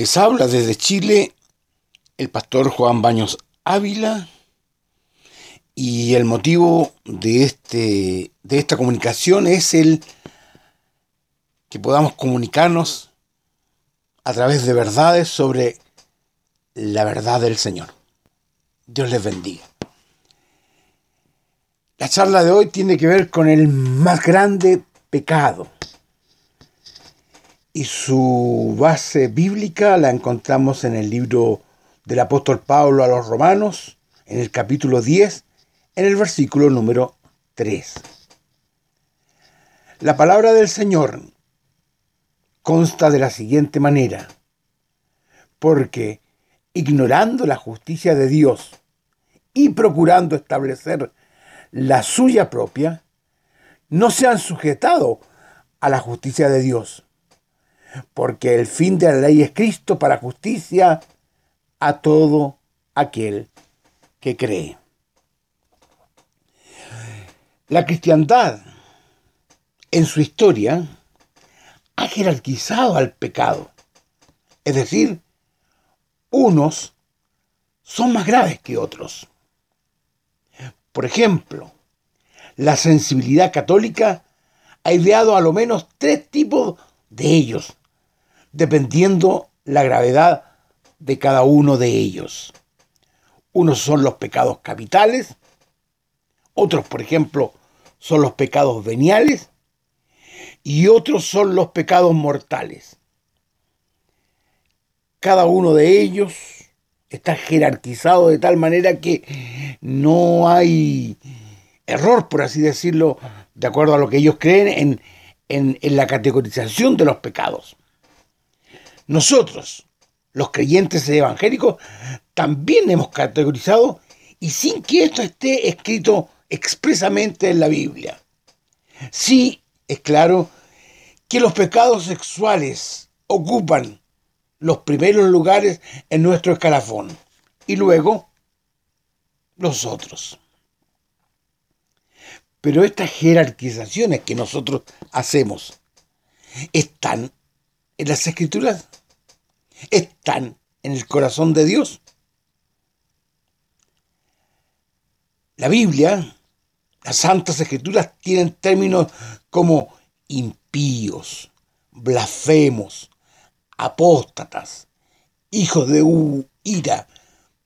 Les habla desde Chile el pastor Juan Baños Ávila y el motivo de, este, de esta comunicación es el que podamos comunicarnos a través de verdades sobre la verdad del Señor. Dios les bendiga. La charla de hoy tiene que ver con el más grande pecado y su base bíblica la encontramos en el libro del apóstol Pablo a los romanos, en el capítulo 10, en el versículo número 3. La palabra del Señor consta de la siguiente manera, porque ignorando la justicia de Dios y procurando establecer la suya propia, no se han sujetado a la justicia de Dios porque el fin de la ley es Cristo para justicia a todo aquel que cree. La cristiandad en su historia ha jerarquizado al pecado. Es decir, unos son más graves que otros. Por ejemplo, la sensibilidad católica ha ideado a lo menos tres tipos de ellos dependiendo la gravedad de cada uno de ellos. Unos son los pecados capitales, otros, por ejemplo, son los pecados veniales y otros son los pecados mortales. Cada uno de ellos está jerarquizado de tal manera que no hay error, por así decirlo, de acuerdo a lo que ellos creen en, en la categorización de los pecados. Nosotros, los creyentes evangélicos, también hemos categorizado y sin que esto esté escrito expresamente en la Biblia. Sí, es claro que los pecados sexuales ocupan los primeros lugares en nuestro escalafón y luego los otros. Pero estas jerarquizaciones que nosotros hacemos están en las escrituras están en el corazón de Dios. La Biblia, las Santas Escrituras tienen términos como impíos, blasfemos, apóstatas, hijos de ira,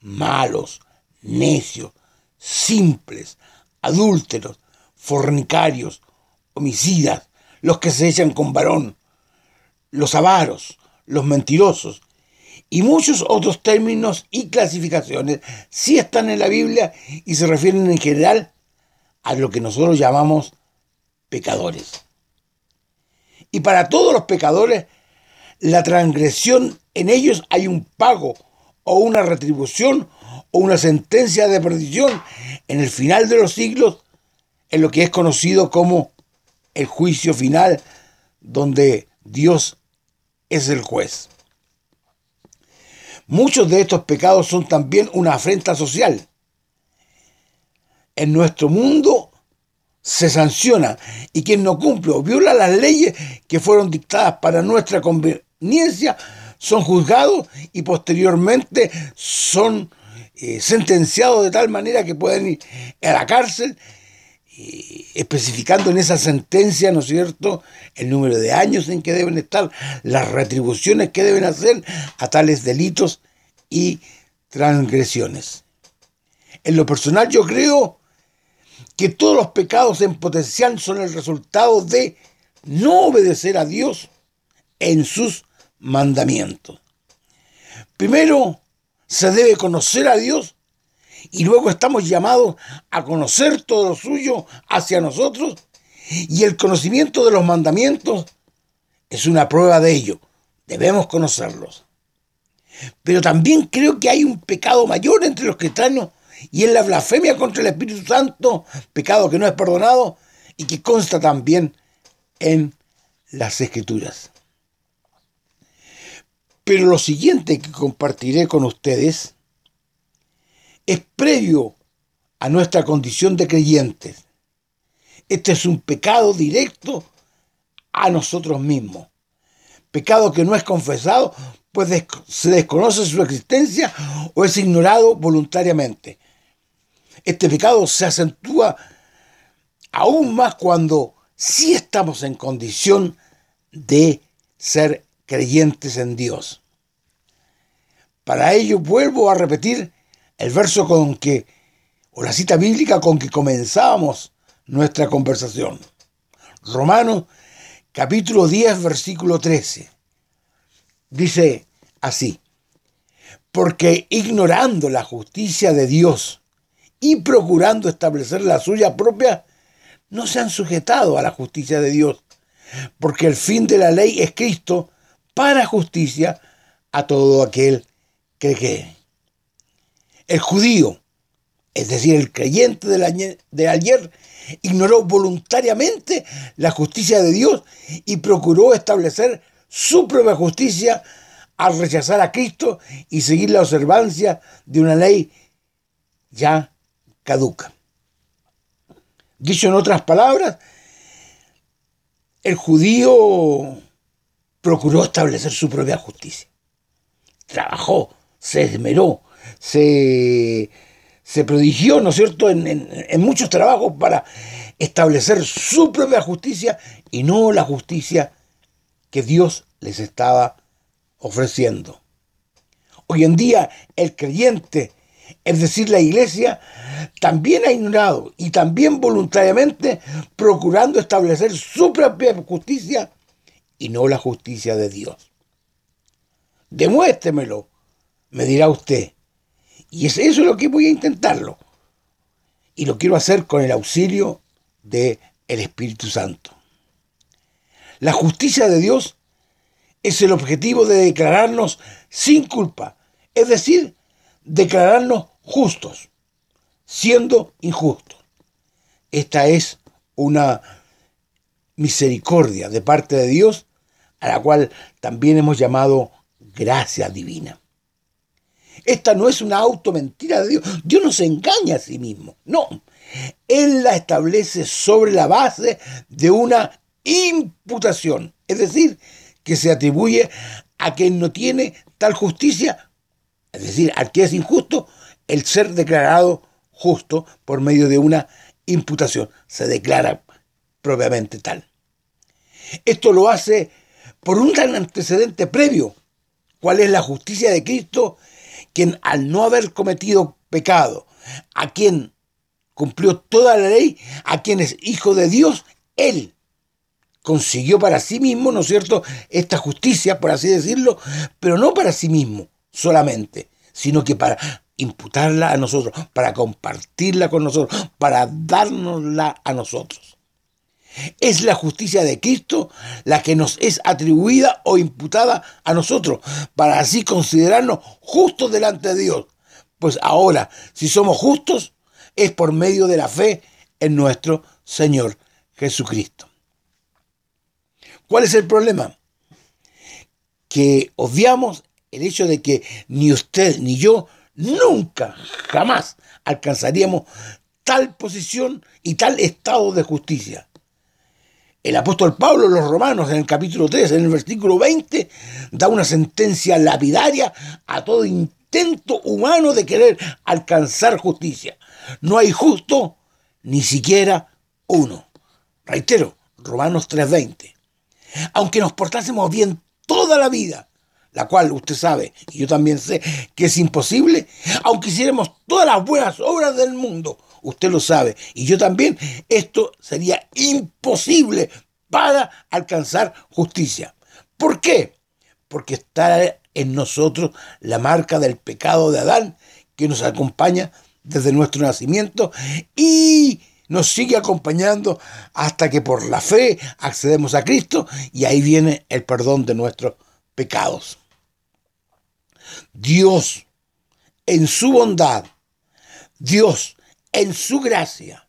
malos, necios, simples, adúlteros, fornicarios, homicidas, los que se echan con varón, los avaros, los mentirosos y muchos otros términos y clasificaciones sí están en la Biblia y se refieren en general a lo que nosotros llamamos pecadores. Y para todos los pecadores, la transgresión en ellos hay un pago o una retribución o una sentencia de perdición en el final de los siglos, en lo que es conocido como el juicio final, donde Dios es el juez. Muchos de estos pecados son también una afrenta social. En nuestro mundo se sanciona y quien no cumple o viola las leyes que fueron dictadas para nuestra conveniencia son juzgados y posteriormente son eh, sentenciados de tal manera que pueden ir a la cárcel especificando en esa sentencia, ¿no es cierto?, el número de años en que deben estar, las retribuciones que deben hacer a tales delitos y transgresiones. En lo personal yo creo que todos los pecados en potencial son el resultado de no obedecer a Dios en sus mandamientos. Primero, se debe conocer a Dios y luego estamos llamados a conocer todo lo suyo hacia nosotros y el conocimiento de los mandamientos es una prueba de ello. Debemos conocerlos. Pero también creo que hay un pecado mayor entre los cristianos y es la blasfemia contra el Espíritu Santo, pecado que no es perdonado y que consta también en las Escrituras. Pero lo siguiente que compartiré con ustedes es previo a nuestra condición de creyentes. Este es un pecado directo a nosotros mismos. pecado que no es confesado, pues se desconoce su existencia o es ignorado voluntariamente. Este pecado se acentúa aún más cuando sí estamos en condición de ser creyentes en Dios. Para ello vuelvo a repetir el verso con que, o la cita bíblica con que comenzábamos nuestra conversación. Romanos capítulo 10, versículo 13. Dice así, porque ignorando la justicia de Dios y procurando establecer la suya propia, no se han sujetado a la justicia de Dios, porque el fin de la ley es Cristo para justicia a todo aquel que cree. El judío, es decir, el creyente de ayer, ignoró voluntariamente la justicia de Dios y procuró establecer su propia justicia al rechazar a Cristo y seguir la observancia de una ley ya caduca. Dicho en otras palabras, el judío procuró establecer su propia justicia. Trabajó, se esmeró, se, se prodigió, ¿no es cierto?, en, en muchos trabajos para establecer su propia justicia y no la justicia que Dios les estaba ofreciendo. Hoy en día el creyente, es decir, la iglesia, también ha ignorado y también voluntariamente procurando establecer su propia justicia y no la justicia de Dios. Demuéstremelo, me dirá usted. Y es eso lo que voy a intentarlo. Y lo quiero hacer con el auxilio del el Espíritu Santo. La justicia de Dios es el objetivo de declararnos sin culpa, es decir, declararnos justos, siendo injustos. Esta es una misericordia de parte de Dios, a la cual también hemos llamado gracia divina. Esta no es una automentira de Dios. Dios no se engaña a sí mismo. No. Él la establece sobre la base de una imputación. Es decir, que se atribuye a quien no tiene tal justicia, es decir, al que es injusto, el ser declarado justo por medio de una imputación. Se declara propiamente tal. Esto lo hace por un gran antecedente previo. ¿Cuál es la justicia de Cristo? Quien al no haber cometido pecado, a quien cumplió toda la ley, a quien es hijo de Dios, Él consiguió para sí mismo, ¿no es cierto?, esta justicia, por así decirlo, pero no para sí mismo solamente, sino que para imputarla a nosotros, para compartirla con nosotros, para dárnosla a nosotros. Es la justicia de Cristo la que nos es atribuida o imputada a nosotros, para así considerarnos justos delante de Dios. Pues ahora, si somos justos, es por medio de la fe en nuestro Señor Jesucristo. ¿Cuál es el problema? Que obviamos el hecho de que ni usted ni yo nunca, jamás alcanzaríamos tal posición y tal estado de justicia. El apóstol Pablo, los romanos, en el capítulo 3, en el versículo 20, da una sentencia lapidaria a todo intento humano de querer alcanzar justicia. No hay justo ni siquiera uno. Reitero, Romanos 3:20 aunque nos portásemos bien toda la vida, la cual usted sabe, y yo también sé, que es imposible, aunque hiciéramos todas las buenas obras del mundo, usted lo sabe, y yo también, esto sería imposible para alcanzar justicia. ¿Por qué? Porque está en nosotros la marca del pecado de Adán que nos acompaña desde nuestro nacimiento y nos sigue acompañando hasta que por la fe accedemos a Cristo y ahí viene el perdón de nuestros pecados. Dios, en su bondad, Dios, en su gracia,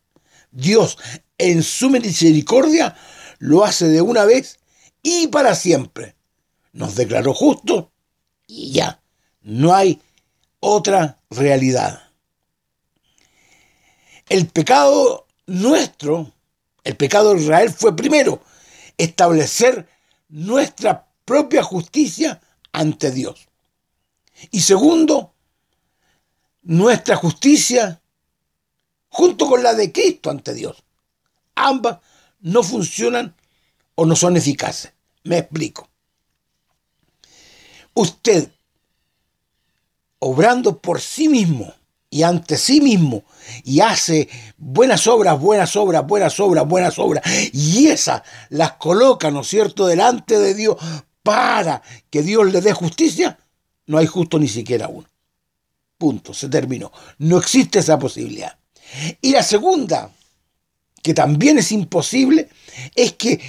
Dios, en su misericordia, lo hace de una vez y para siempre. Nos declaró justos y ya, no hay otra realidad. El pecado nuestro, el pecado de Israel fue primero establecer nuestra propia justicia ante Dios. Y segundo, nuestra justicia junto con la de Cristo ante Dios. Ambas no funcionan o no son eficaces. Me explico. Usted, obrando por sí mismo y ante sí mismo, y hace buenas obras, buenas obras, buenas obras, buenas obras, y esas las coloca, ¿no es cierto?, delante de Dios para que Dios le dé justicia, no hay justo ni siquiera uno. Punto, se terminó. No existe esa posibilidad. Y la segunda, que también es imposible, es que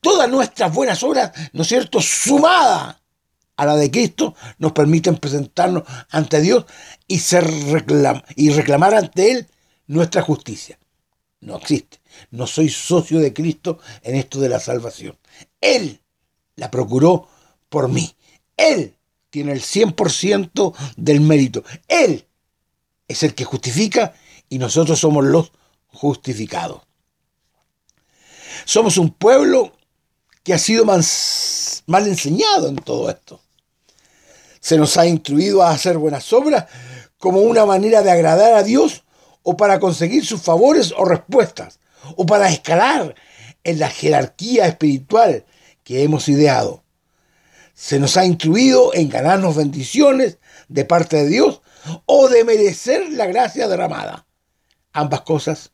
todas nuestras buenas obras, ¿no es cierto?, sumadas a la de Cristo, nos permiten presentarnos ante Dios y, ser y reclamar ante Él nuestra justicia. No existe. No soy socio de Cristo en esto de la salvación. Él la procuró por mí. Él tiene el 100% del mérito. Él es el que justifica y nosotros somos los justificados. Somos un pueblo que ha sido mal enseñado en todo esto. Se nos ha instruido a hacer buenas obras como una manera de agradar a Dios o para conseguir sus favores o respuestas, o para escalar en la jerarquía espiritual que hemos ideado. Se nos ha instruido en ganarnos bendiciones de parte de Dios o de merecer la gracia derramada. Ambas cosas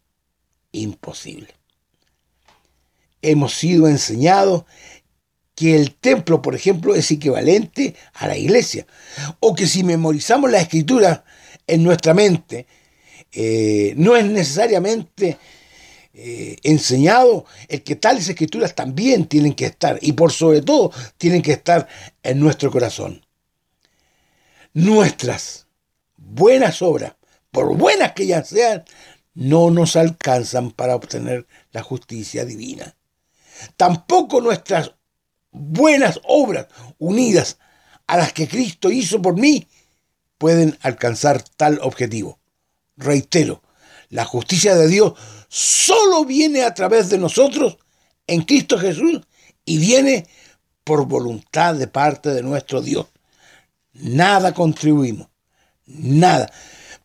imposibles. Hemos sido enseñados que el templo, por ejemplo, es equivalente a la iglesia, o que si memorizamos la escritura en nuestra mente, eh, no es necesariamente eh, enseñado el que tales escrituras también tienen que estar, y por sobre todo tienen que estar en nuestro corazón. Nuestras buenas obras, por buenas que ellas sean, no nos alcanzan para obtener la justicia divina. Tampoco nuestras buenas obras unidas a las que Cristo hizo por mí pueden alcanzar tal objetivo. Reitero, la justicia de Dios solo viene a través de nosotros en Cristo Jesús y viene por voluntad de parte de nuestro Dios. Nada contribuimos, nada,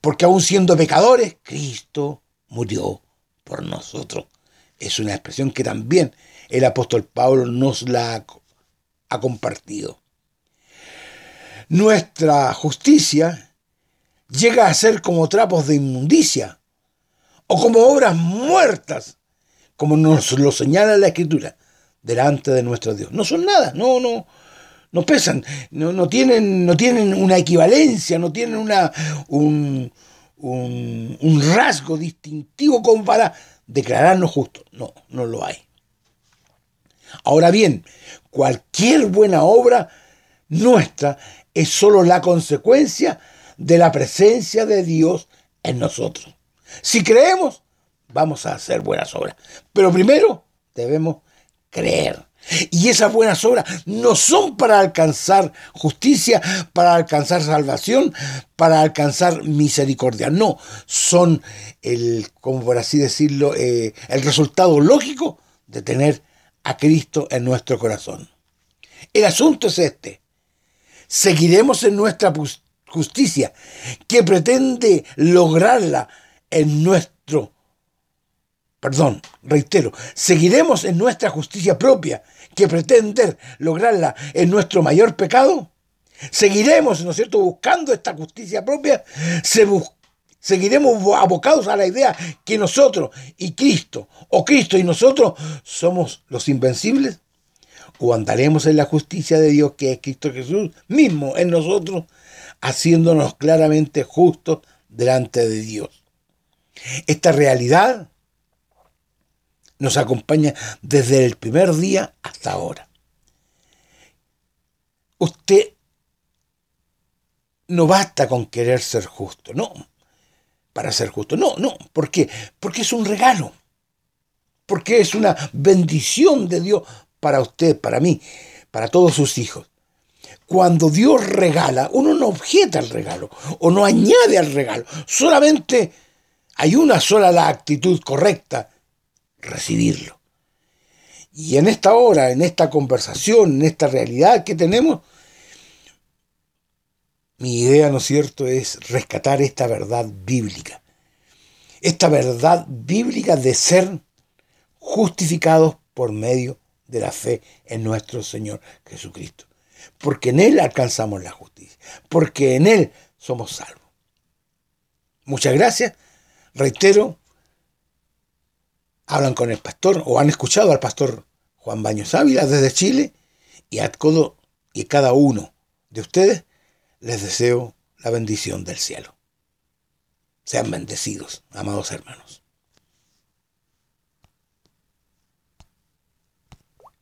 porque aún siendo pecadores, Cristo murió por nosotros. Es una expresión que también el apóstol Pablo nos la ha compartido. Nuestra justicia llega a ser como trapos de inmundicia o como obras muertas, como nos lo señala la Escritura, delante de nuestro Dios. No son nada, no, no, no pesan, no, tienen, no tienen una equivalencia, no tienen una, un, un rasgo distintivo como para declararnos justos. No, no lo hay. Ahora bien, cualquier buena obra nuestra es sólo la consecuencia de la presencia de Dios en nosotros. Si creemos, vamos a hacer buenas obras. Pero primero debemos creer. Y esas buenas obras no son para alcanzar justicia, para alcanzar salvación, para alcanzar misericordia. No, son el, como por así decirlo, eh, el resultado lógico de tener a Cristo en nuestro corazón. El asunto es este. Seguiremos en nuestra justicia, que pretende lograrla en nuestro, perdón, reitero, seguiremos en nuestra justicia propia, que pretende lograrla en nuestro mayor pecado. Seguiremos, ¿no es cierto?, buscando esta justicia propia. seguiremos abocados a la idea que nosotros y Cristo, o Cristo y nosotros, somos los invencibles. O andaremos en la justicia de Dios, que es Cristo Jesús mismo en nosotros, haciéndonos claramente justos delante de Dios. Esta realidad nos acompaña desde el primer día hasta ahora. Usted no basta con querer ser justo, no, para ser justo, no, no, ¿por qué? Porque es un regalo, porque es una bendición de Dios para usted, para mí, para todos sus hijos. Cuando Dios regala, uno no objeta al regalo o no añade al regalo, solamente hay una sola la actitud correcta, recibirlo. Y en esta hora, en esta conversación, en esta realidad que tenemos, mi idea, ¿no es cierto?, es rescatar esta verdad bíblica. Esta verdad bíblica de ser justificados por medio de la fe en nuestro Señor Jesucristo. Porque en Él alcanzamos la justicia. Porque en Él somos salvos. Muchas gracias. Reitero, hablan con el pastor o han escuchado al pastor Juan Baños Ávila desde Chile y a todo y cada uno de ustedes les deseo la bendición del cielo. Sean bendecidos, amados hermanos.